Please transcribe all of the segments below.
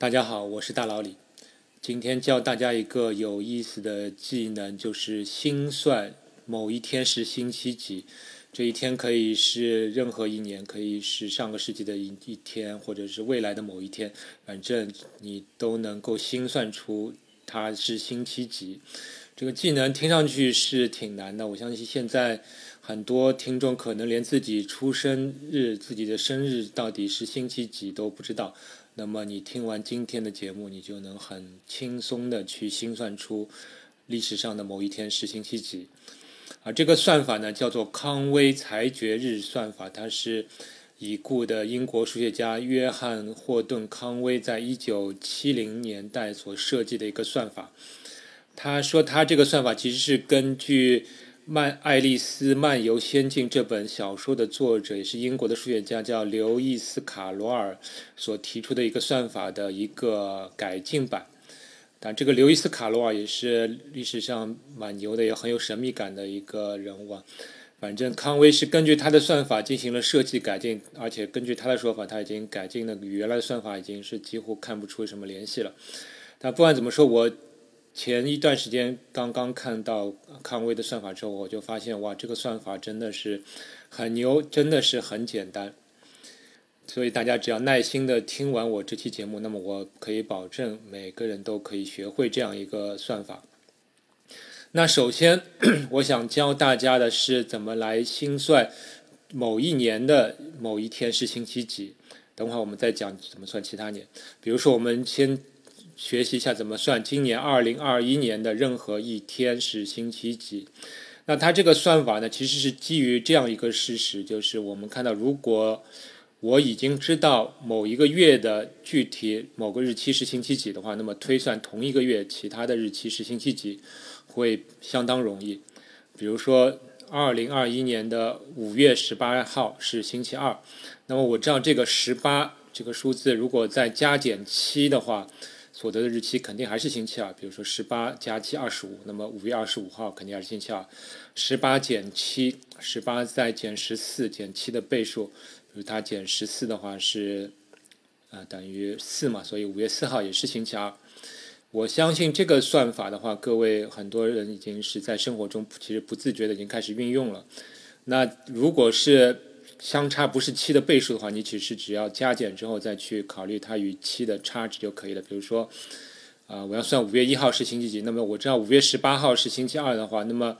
大家好，我是大老李。今天教大家一个有意思的技能，就是心算某一天是星期几。这一天可以是任何一年，可以是上个世纪的一一天，或者是未来的某一天，反正你都能够心算出它是星期几。这个技能听上去是挺难的，我相信现在很多听众可能连自己出生日、自己的生日到底是星期几都不知道。那么你听完今天的节目，你就能很轻松的去心算出历史上的某一天是星期几。啊，这个算法呢叫做康威裁决日算法，它是已故的英国数学家约翰霍顿康威在一九七零年代所设计的一个算法。他说他这个算法其实是根据。《漫爱丽丝漫游仙境》这本小说的作者也是英国的数学家，叫刘易斯·卡罗尔所提出的一个算法的一个改进版。但这个刘易斯·卡罗尔也是历史上蛮牛的，也很有神秘感的一个人物啊。反正康威是根据他的算法进行了设计改进，而且根据他的说法，他已经改进的与原来的算法已经是几乎看不出什么联系了。但不管怎么说，我。前一段时间刚刚看到康威的算法之后，我就发现哇，这个算法真的是很牛，真的是很简单。所以大家只要耐心的听完我这期节目，那么我可以保证每个人都可以学会这样一个算法。那首先，我想教大家的是怎么来心算某一年的某一天是星期几。等会儿我们再讲怎么算其他年。比如说，我们先。学习一下怎么算今年二零二一年的任何一天是星期几？那它这个算法呢，其实是基于这样一个事实，就是我们看到，如果我已经知道某一个月的具体某个日期是星期几的话，那么推算同一个月其他的日期是星期几会相当容易。比如说，二零二一年的五月十八号是星期二，那么我知道这个十八这个数字如果再加减七的话。所得的日期肯定还是星期二，比如说十八加七二十五，那么五月二十五号肯定还是星期二。十八减七，十八再减十四，减七的倍数，比如它减十四的话是，啊等于四嘛，所以五月四号也是星期二。我相信这个算法的话，各位很多人已经是在生活中其实不自觉的已经开始运用了。那如果是相差不是七的倍数的话，你其实只要加减之后再去考虑它与七的差值就可以了。比如说，啊，我要算五月一号是星期几，那么我知道五月十八号是星期二的话，那么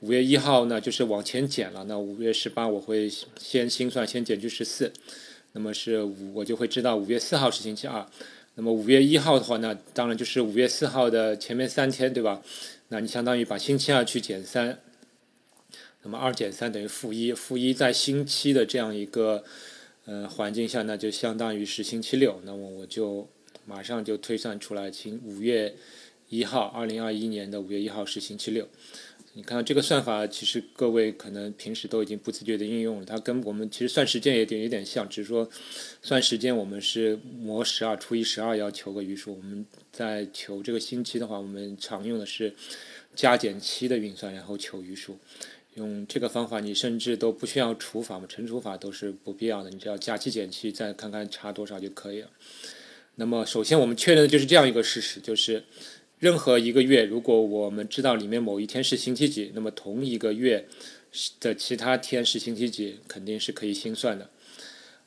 五月一号呢就是往前减了。那五月十八我会先心算，先减去十四，那么是五，我就会知道五月四号是星期二。那么五月一号的话，那当然就是五月四号的前面三天，对吧？那你相当于把星期二去减三。那么二减三等于负一，负一在星期的这样一个呃环境下，那就相当于是星期六。那么我就马上就推算出来，星五月一号，二零二一年的五月一号是星期六。你看到这个算法，其实各位可能平时都已经不自觉的应用了。它跟我们其实算时间也点有点像，只是说算时间我们是模十二除以十二要求个余数。我们在求这个星期的话，我们常用的是加减七的运算，然后求余数。用这个方法，你甚至都不需要除法嘛，乘除法都是不必要的，你只要加七减七，再看看差多少就可以了。那么，首先我们确认的就是这样一个事实，就是任何一个月，如果我们知道里面某一天是星期几，那么同一个月的其他天是星期几，肯定是可以心算的。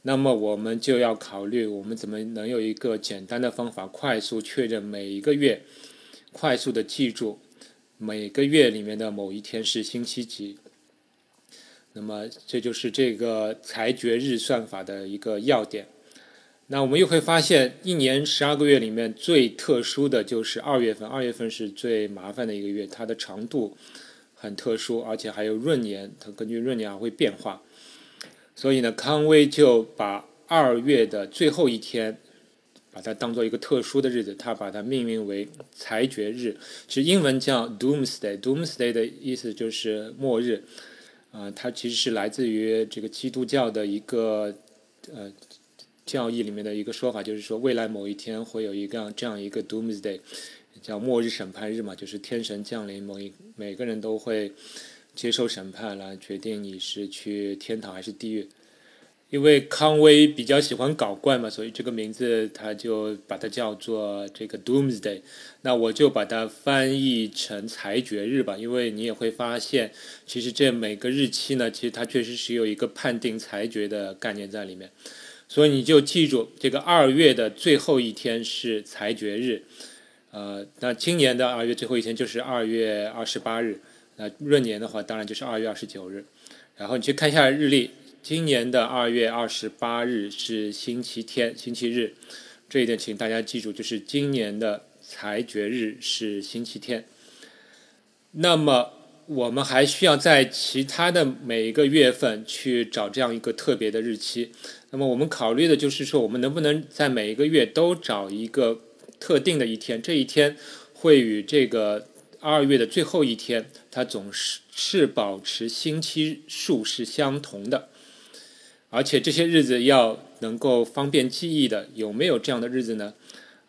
那么，我们就要考虑，我们怎么能有一个简单的方法，快速确认每一个月，快速的记住。每个月里面的某一天是星期几？那么这就是这个裁决日算法的一个要点。那我们又会发现，一年十二个月里面最特殊的就是二月份，二月份是最麻烦的一个月，它的长度很特殊，而且还有闰年，它根据闰年还会变化。所以呢，康威就把二月的最后一天。把它当做一个特殊的日子，他把它命名为裁决日，其实英文叫 Doomsday。Doomsday 的意思就是末日，啊，它其实是来自于这个基督教的一个呃教义里面的一个说法，就是说未来某一天会有一个这样一个 Doomsday，叫末日审判日嘛，就是天神降临，某一每个人都会接受审判来决定你是去天堂还是地狱。因为康威比较喜欢搞怪嘛，所以这个名字他就把它叫做这个 Doomsday。那我就把它翻译成裁决日吧，因为你也会发现，其实这每个日期呢，其实它确实是有一个判定裁决的概念在里面。所以你就记住，这个二月的最后一天是裁决日。呃，那今年的二月最后一天就是二月二十八日。那闰年的话，当然就是二月二十九日。然后你去看一下日历。今年的二月二十八日是星期天，星期日，这一点请大家记住，就是今年的裁决日是星期天。那么我们还需要在其他的每一个月份去找这样一个特别的日期。那么我们考虑的就是说，我们能不能在每一个月都找一个特定的一天，这一天会与这个二月的最后一天，它总是是保持星期数是相同的。而且这些日子要能够方便记忆的，有没有这样的日子呢？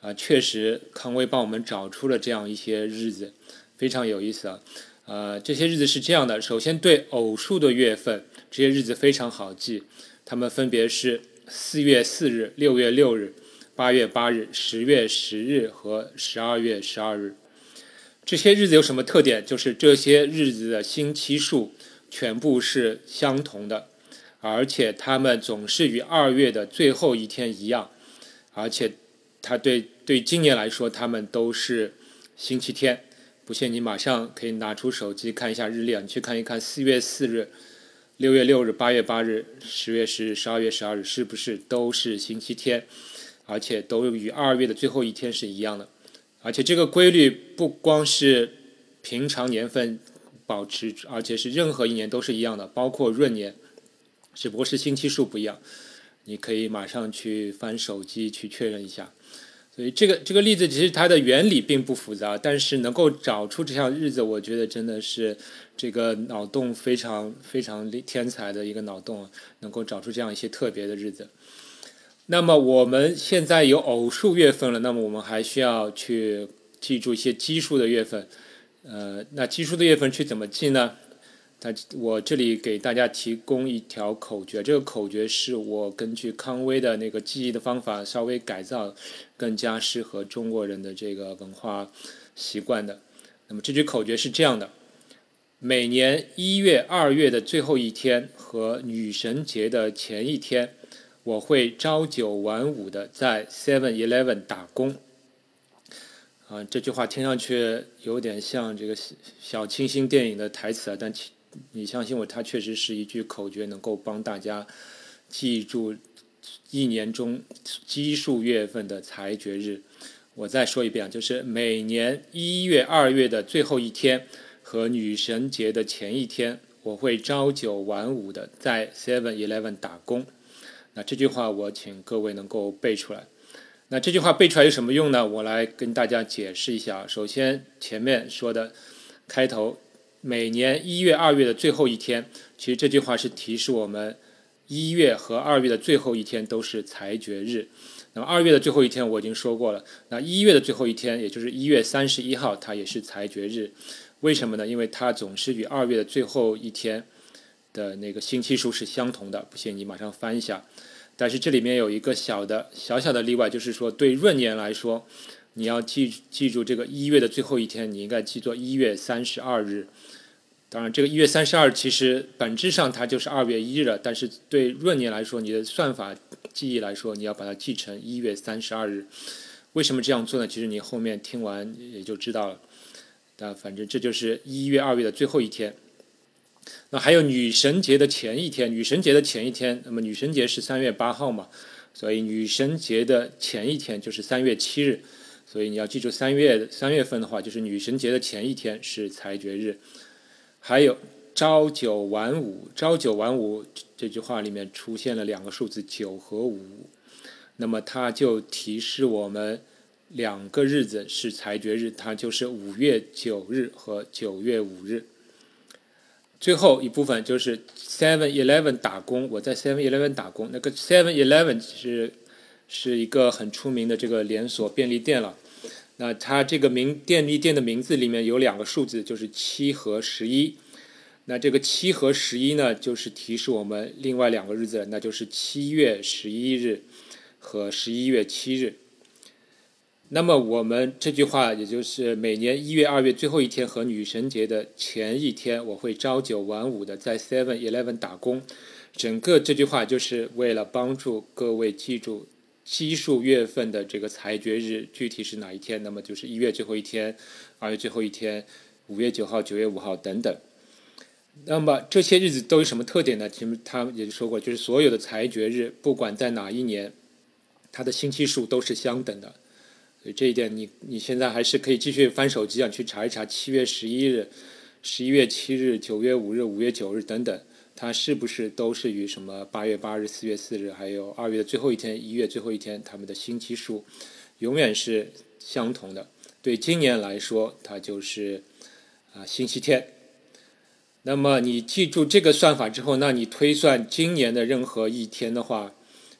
啊，确实，康威帮我们找出了这样一些日子，非常有意思啊。呃，这些日子是这样的：首先，对偶数的月份，这些日子非常好记，它们分别是四月四日、六月六日、八月八日、十月十日和十二月十二日。这些日子有什么特点？就是这些日子的星期数全部是相同的。而且他们总是与二月的最后一天一样，而且，他对对今年来说，他们都是星期天。不信你马上可以拿出手机看一下日历啊，你去看一看四月四日、六月六日、八月八日、十月十日、十二月十二日是不是都是星期天，而且都与二月的最后一天是一样的。而且这个规律不光是平常年份保持，而且是任何一年都是一样的，包括闰年。只不过是星期数不一样，你可以马上去翻手机去确认一下。所以这个这个例子其实它的原理并不复杂，但是能够找出这项日子，我觉得真的是这个脑洞非常非常天才的一个脑洞，能够找出这样一些特别的日子。那么我们现在有偶数月份了，那么我们还需要去记住一些奇数的月份。呃，那奇数的月份去怎么记呢？他我这里给大家提供一条口诀，这个口诀是我根据康威的那个记忆的方法稍微改造，更加适合中国人的这个文化习惯的。那么这句口诀是这样的：每年一月、二月的最后一天和女神节的前一天，我会朝九晚五的在 Seven Eleven 打工。啊，这句话听上去有点像这个小清新电影的台词啊，但其。你相信我，它确实是一句口诀，能够帮大家记住一年中奇数月份的裁决日。我再说一遍，就是每年一月、二月的最后一天和女神节的前一天，我会朝九晚五的在 Seven Eleven 打工。那这句话我请各位能够背出来。那这句话背出来有什么用呢？我来跟大家解释一下。首先，前面说的开头。每年一月、二月的最后一天，其实这句话是提示我们，一月和二月的最后一天都是裁决日。那么二月的最后一天我已经说过了，那一月的最后一天，也就是一月三十一号，它也是裁决日。为什么呢？因为它总是与二月的最后一天的那个星期数是相同的。不信你马上翻一下。但是这里面有一个小的小小的例外，就是说对闰年来说，你要记记住这个一月的最后一天，你应该记作一月三十二日。当然，这个一月三十二其实本质上它就是二月一日了，但是对闰年来说，你的算法记忆来说，你要把它记成一月三十二日。为什么这样做呢？其实你后面听完也就知道了。那反正这就是一月、二月的最后一天。那还有女神节的前一天，女神节的前一天，那么女神节是三月八号嘛，所以女神节的前一天就是三月七日。所以你要记住，三月三月份的话，就是女神节的前一天是裁决日。还有朝九晚五，朝九晚五这句话里面出现了两个数字九和五，那么它就提示我们两个日子是裁决日，它就是五月九日和九月五日。最后一部分就是 Seven Eleven 打工，我在 Seven Eleven 打工，那个 Seven Eleven 是是一个很出名的这个连锁便利店了。那它这个名便利店的名字里面有两个数字，就是七和十一。那这个七和十一呢，就是提示我们另外两个日子，那就是七月十一日和十一月七日。那么我们这句话，也就是每年一月、二月最后一天和女神节的前一天，我会朝九晚五的在 Seven Eleven 打工。整个这句话就是为了帮助各位记住奇数月份的这个裁决日具体是哪一天。那么就是一月最后一天、二月最后一天、五月九号、九月五号等等。那么这些日子都有什么特点呢？其实他也说过，就是所有的裁决日，不管在哪一年，它的星期数都是相等的。所以这一点，你你现在还是可以继续翻手机啊，去查一查七月十一日、十一月七日、九月五日、五月九日等等，它是不是都是与什么八月八日、四月四日，还有二月的最后一天、一月最后一天，它们的星期数永远是相同的。对今年来说，它就是啊星期天。那么你记住这个算法之后，那你推算今年的任何一天的话。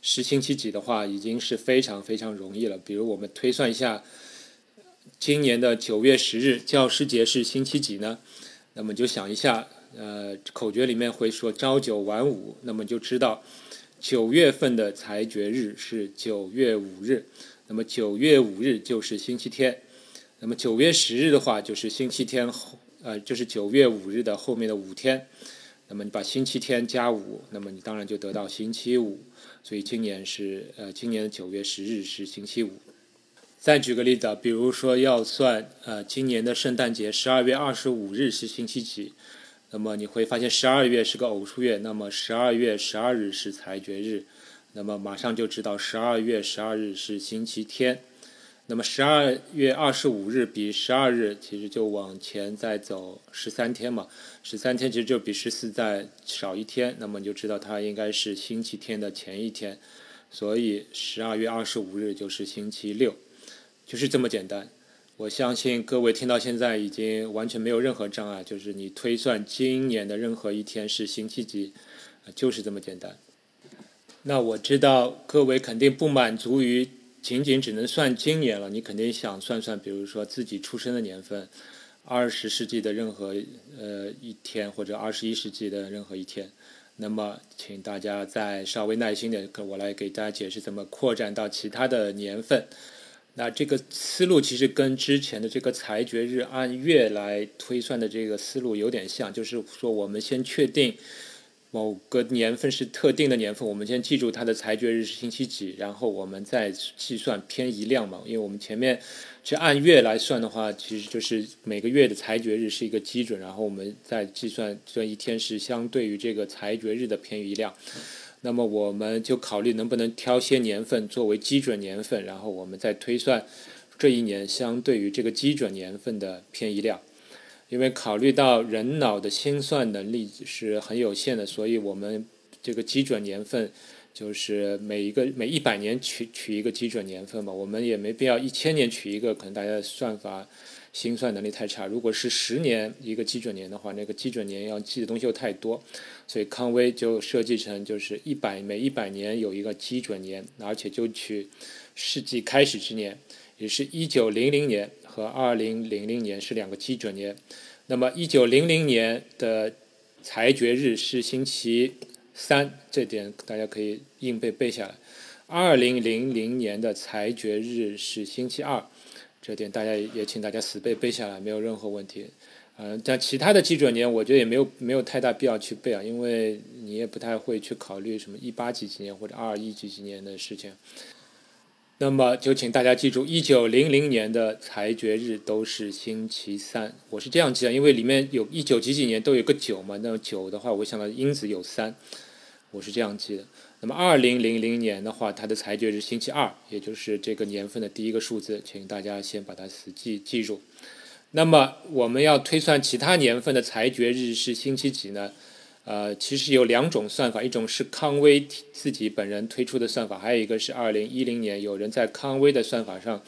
是星期几的话，已经是非常非常容易了。比如我们推算一下，今年的九月十日教师节是星期几呢？那么就想一下，呃，口诀里面会说朝九晚五，那么就知道九月份的裁决日是九月五日。那么九月五日就是星期天。那么九月十日的话，就是星期天后，呃，就是九月五日的后面的五天。那么你把星期天加五，那么你当然就得到星期五。所以今年是呃，今年的九月十日是星期五。再举个例子，比如说要算呃，今年的圣诞节十二月二十五日是星期几？那么你会发现十二月是个偶数月，那么十二月十二日是裁决日，那么马上就知道十二月十二日是星期天。那么十二月二十五日比十二日其实就往前再走十三天嘛，十三天其实就比十四再少一天，那么你就知道它应该是星期天的前一天，所以十二月二十五日就是星期六，就是这么简单。我相信各位听到现在已经完全没有任何障碍，就是你推算今年的任何一天是星期几，就是这么简单。那我知道各位肯定不满足于。仅仅只能算今年了，你肯定想算算，比如说自己出生的年份，二十世纪的任何呃一天，或者二十一世纪的任何一天。那么，请大家再稍微耐心点，我来给大家解释怎么扩展到其他的年份。那这个思路其实跟之前的这个裁决日按月来推算的这个思路有点像，就是说我们先确定。某个年份是特定的年份，我们先记住它的裁决日是星期几，然后我们再计算偏移量嘛。因为我们前面是按月来算的话，其实就是每个月的裁决日是一个基准，然后我们再计算这一天是相对于这个裁决日的偏移量。那么我们就考虑能不能挑些年份作为基准年份，然后我们再推算这一年相对于这个基准年份的偏移量。因为考虑到人脑的心算能力是很有限的，所以我们这个基准年份就是每一个每一百年取取一个基准年份嘛。我们也没必要一千年取一个，可能大家算法心算能力太差。如果是十年一个基准年的话，那个基准年要记的东西又太多，所以康威就设计成就是一百每一百年有一个基准年，而且就取世纪开始之年，也是一九零零年。和二零零零年是两个基准年，那么一九零零年的裁决日是星期三，这点大家可以硬背背下来。二零零零年的裁决日是星期二，这点大家也请大家死背背下来，没有任何问题。嗯，但其他的基准年，我觉得也没有没有太大必要去背啊，因为你也不太会去考虑什么一八几几年或者二一几几年的事情。那么就请大家记住，一九零零年的裁决日都是星期三。我是这样记的，因为里面有一九几几年都有个九嘛，那九的话，我想到因子有三，我是这样记的。那么二零零零年的话，它的裁决日星期二，也就是这个年份的第一个数字，请大家先把它死记记住。那么我们要推算其他年份的裁决日是星期几呢？呃，其实有两种算法，一种是康威自己本人推出的算法，还有一个是二零一零年有人在康威的算法上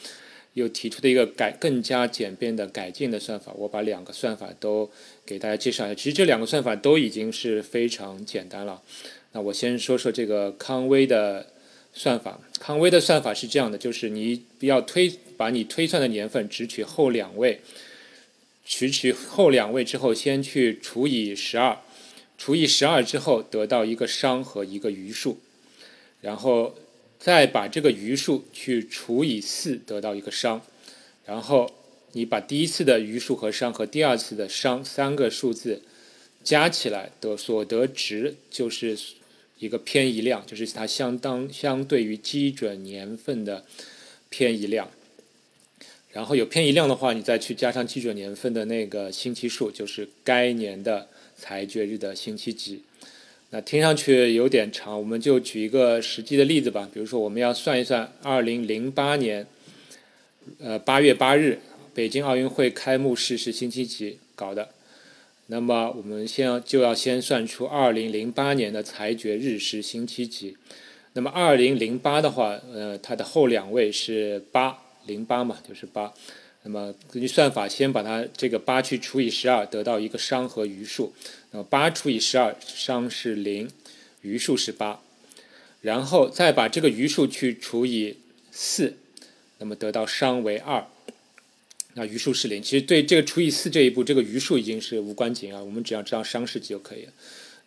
又提出的一个改更加简便的改进的算法。我把两个算法都给大家介绍一下。其实这两个算法都已经是非常简单了。那我先说说这个康威的算法。康威的算法是这样的，就是你要推把你推算的年份只取后两位。取取后两位之后，先去除以十二，除以十二之后得到一个商和一个余数，然后再把这个余数去除以四，得到一个商，然后你把第一次的余数和商和第二次的商三个数字加起来的所得值就是一个偏移量，就是它相当相对于基准年份的偏移量。然后有偏移量的话，你再去加上基准年份的那个星期数，就是该年的裁决日的星期几。那听上去有点长，我们就举一个实际的例子吧。比如说，我们要算一算二零零八年，呃八月八日北京奥运会开幕式是星期几搞的？那么我们先要就要先算出二零零八年的裁决日是星期几。那么二零零八的话，呃，它的后两位是八。零八嘛，就是八。那么根据算法，先把它这个八去除以十二，得到一个商和余数。那么八除以十二，商是零，余数是八。然后再把这个余数去除以四，那么得到商为二，那余数是零。其实对这个除以四这一步，这个余数已经是无关紧要，我们只要知道商是几就可以了。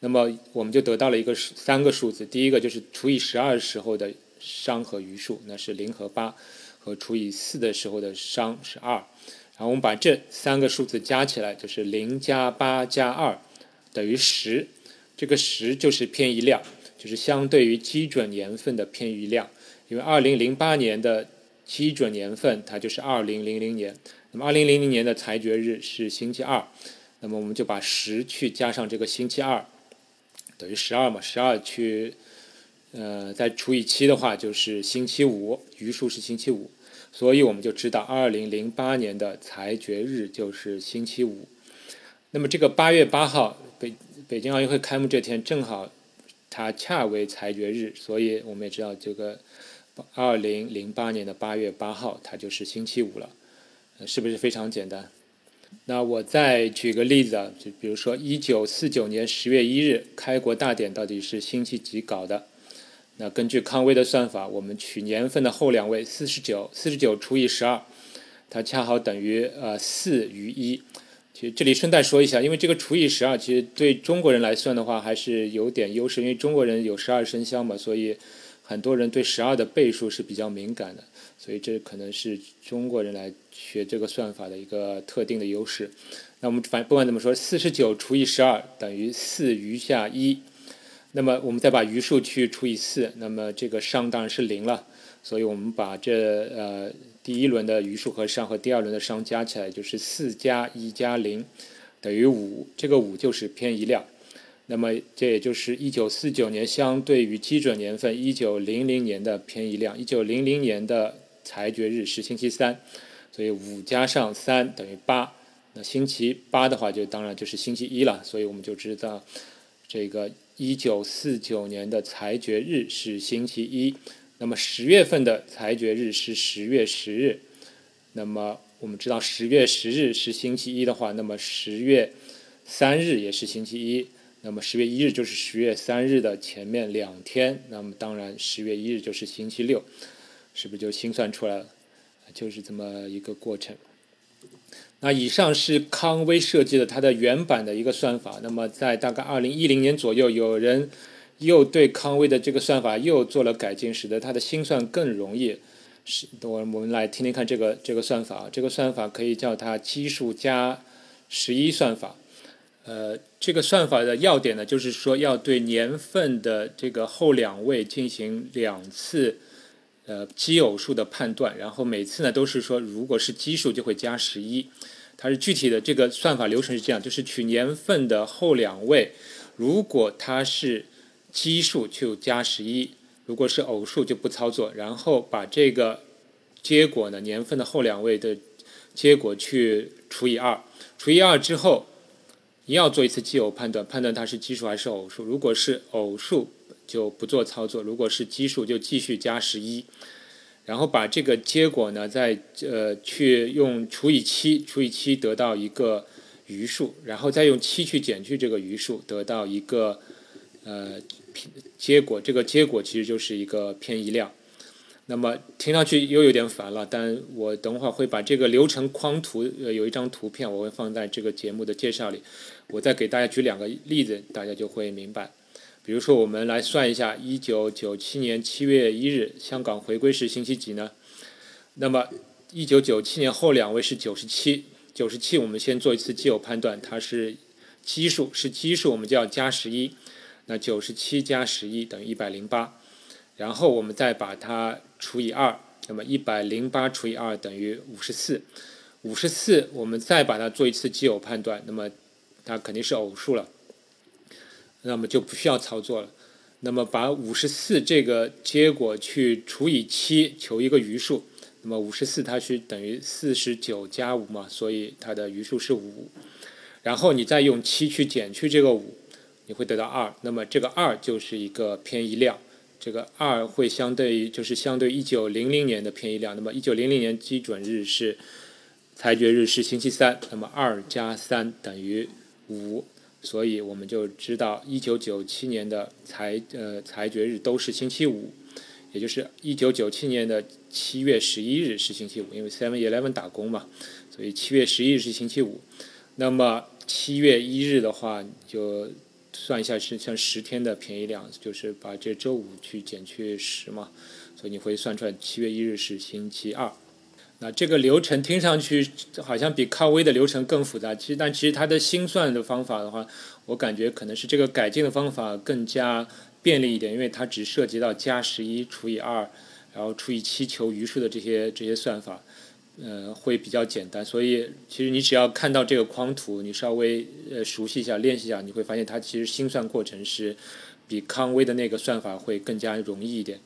那么我们就得到了一个三个数字，第一个就是除以十二时候的商和余数，那是零和八。和除以四的时候的商是二，然后我们把这三个数字加起来，就是零加八加二等于十。这个十就是偏移量，就是相对于基准年份的偏移量。因为二零零八年的基准年份它就是二零零零年，那么二零零零年的裁决日是星期二，那么我们就把十去加上这个星期二，等于十二嘛，十二去呃再除以七的话就是星期五，余数是星期五。所以我们就知道，二零零八年的裁决日就是星期五。那么这个八月八号，北北京奥运会开幕这天正好，它恰为裁决日，所以我们也知道这个二零零八年的八月八号，它就是星期五了，是不是非常简单？那我再举个例子啊，就比如说一九四九年十月一日开国大典到底是星期几搞的？那根据康威的算法，我们取年份的后两位四十九，四十九除以十二，它恰好等于呃四余一。其实这里顺带说一下，因为这个除以十二，其实对中国人来算的话还是有点优势，因为中国人有十二生肖嘛，所以很多人对十二的倍数是比较敏感的，所以这可能是中国人来学这个算法的一个特定的优势。那我们反不管怎么说，四十九除以十二等于四余下一。那么我们再把余数去除以四，那么这个商当然是零了。所以我们把这呃第一轮的余数和商和第二轮的商加起来就是四加一加零等于五，这个五就是偏移量。那么这也就是一九四九年相对于基准年份一九零零年的偏移量。一九零零年的裁决日是星期三，所以五加上三等于八。那星期八的话就当然就是星期一了。所以我们就知道这个。一九四九年的裁决日是星期一，那么十月份的裁决日是十月十日。那么我们知道十月十日是星期一的话，那么十月三日也是星期一。那么十月一日就是十月三日的前面两天，那么当然十月一日就是星期六，是不是就心算出来了？就是这么一个过程。那以上是康威设计的它的原版的一个算法。那么在大概二零一零年左右，有人又对康威的这个算法又做了改进，使得它的心算更容易。是，我我们来听听看这个这个算法。这个算法可以叫它奇数加十一算法。呃，这个算法的要点呢，就是说要对年份的这个后两位进行两次呃奇偶数的判断，然后每次呢都是说，如果是奇数就会加十一。它是具体的这个算法流程是这样，就是取年份的后两位，如果它是奇数就加十一，如果是偶数就不操作，然后把这个结果呢年份的后两位的结果去除以二，除以二之后，你要做一次奇偶判断，判断它是奇数还是偶数，如果是偶数就不做操作，如果是奇数就继续加十一。然后把这个结果呢，再呃去用除以七，除以七得到一个余数，然后再用七去减去这个余数，得到一个呃结果。这个结果其实就是一个偏移量。那么听上去又有点烦了，但我等会儿会把这个流程框图，呃，有一张图片，我会放在这个节目的介绍里。我再给大家举两个例子，大家就会明白。比如说，我们来算一下，一九九七年七月一日，香港回归是星期几呢？那么，一九九七年后两位是九十七，九十七我们先做一次奇偶判断，它是奇数，是奇数，我们就要加十一。那九十七加十一等于一百零八。然后我们再把它除以二，那么一百零八除以二等于五十四，五十四我们再把它做一次奇偶判断，那么它肯定是偶数了，那么就不需要操作了。那么把五十四这个结果去除以七，求一个余数，那么五十四它是等于四十九加五嘛，所以它的余数是五。然后你再用七去减去这个五，你会得到二，那么这个二就是一个偏移量。这个二会相对于就是相对一九零零年的偏移量，那么一九零零年基准日是裁决日是星期三，那么二加三等于五，所以我们就知道一九九七年的裁呃裁决日都是星期五，也就是一九九七年的七月十一日是星期五，因为 Seven Eleven 打工嘛，所以七月十一日是星期五，那么七月一日的话就。算一下是像十天的便宜量，就是把这周五去减去十嘛，所以你会算出来七月一日是星期二。那这个流程听上去好像比康威的流程更复杂，其实但其实它的心算的方法的话，我感觉可能是这个改进的方法更加便利一点，因为它只涉及到加十一除以二，然后除以七求余数的这些这些算法。呃，会比较简单，所以其实你只要看到这个框图，你稍微呃熟悉一下、练习一下，你会发现它其实心算过程是比康威的那个算法会更加容易一点。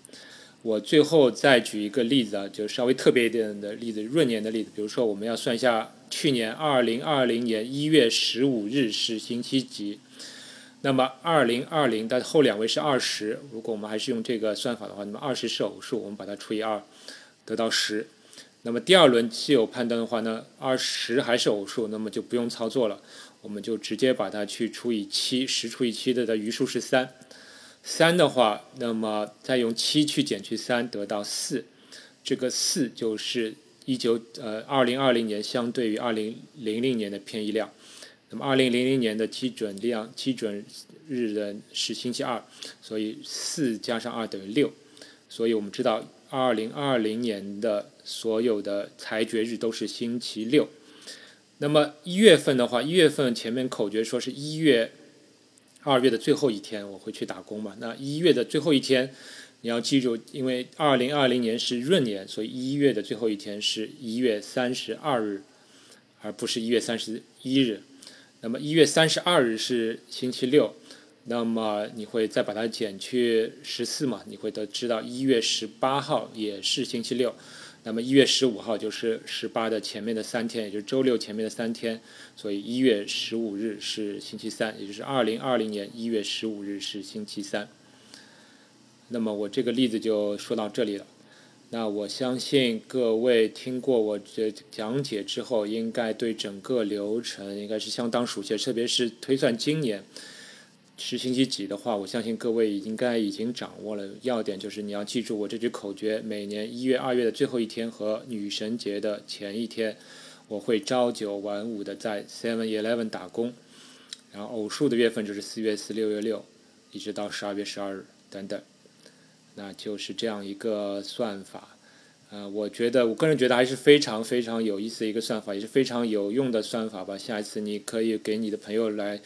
我最后再举一个例子啊，就稍微特别一点的例子，闰年的例子，比如说我们要算一下去年二零二零年一月十五日是星期几，那么二零二零的后两位是二十，如果我们还是用这个算法的话，那么二十是偶数，我们把它除以二，得到十。那么第二轮奇偶判断的话呢，二十还是偶数，那么就不用操作了，我们就直接把它去除以七，十除以七的的余数是三，三的话，那么再用七去减去三，得到四，这个四就是一九呃二零二零年相对于二零零零年的偏移量，那么二零零零年的基准量基准日的是星期二，所以四加上二等于六，所以我们知道。二零二零年的所有的裁决日都是星期六。那么一月份的话，一月份前面口诀说是一月、二月的最后一天我会去打工嘛？那一月的最后一天，你要记住，因为二零二零年是闰年，所以一月的最后一天是一月三十二日，而不是一月三十一日。那么一月三十二日是星期六。那么你会再把它减去十四嘛？你会得知道一月十八号也是星期六，那么一月十五号就是十八的前面的三天，也就是周六前面的三天，所以一月十五日是星期三，也就是二零二零年一月十五日是星期三。那么我这个例子就说到这里了。那我相信各位听过我这讲解之后，应该对整个流程应该是相当熟悉，特别是推算今年。是星期几的话，我相信各位应该已经掌握了要点，就是你要记住我这句口诀：每年一月、二月的最后一天和女神节的前一天，我会朝九晚五的在 Seven Eleven 打工。然后偶数的月份就是四月四、六月六，一直到十二月十二日等等。那就是这样一个算法。呃，我觉得我个人觉得还是非常非常有意思的一个算法，也是非常有用的算法吧。下一次你可以给你的朋友来。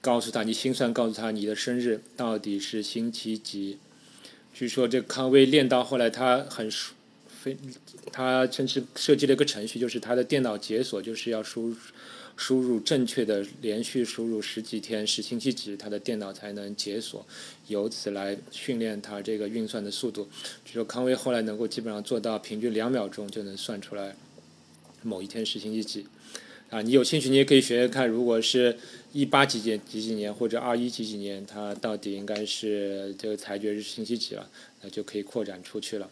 告诉他，你心算告诉他你的生日到底是星期几。据说这康威练到后来，他很熟，非他甚至设计了一个程序，就是他的电脑解锁就是要输输入正确的连续输入十几天是星期几，他的电脑才能解锁，由此来训练他这个运算的速度。据说康威后来能够基本上做到平均两秒钟就能算出来某一天是星期几。啊，你有兴趣，你也可以学学看。如果是一八几几几几年或者二一几几年，它到底应该是这个裁决日星期几了，那就可以扩展出去了。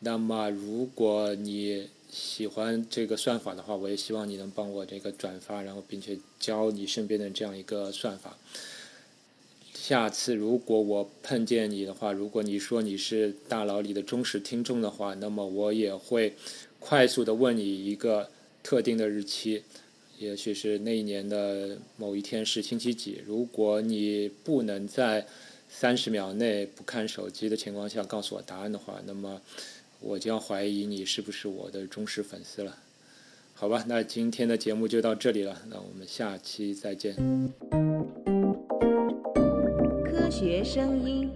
那么，如果你喜欢这个算法的话，我也希望你能帮我这个转发，然后并且教你身边的这样一个算法。下次如果我碰见你的话，如果你说你是大佬里的忠实听众的话，那么我也会快速的问你一个特定的日期，也许是那一年的某一天是星期几。如果你不能在三十秒内不看手机的情况下告诉我答案的话，那么我将怀疑你是不是我的忠实粉丝了。好吧，那今天的节目就到这里了，那我们下期再见。科学声音。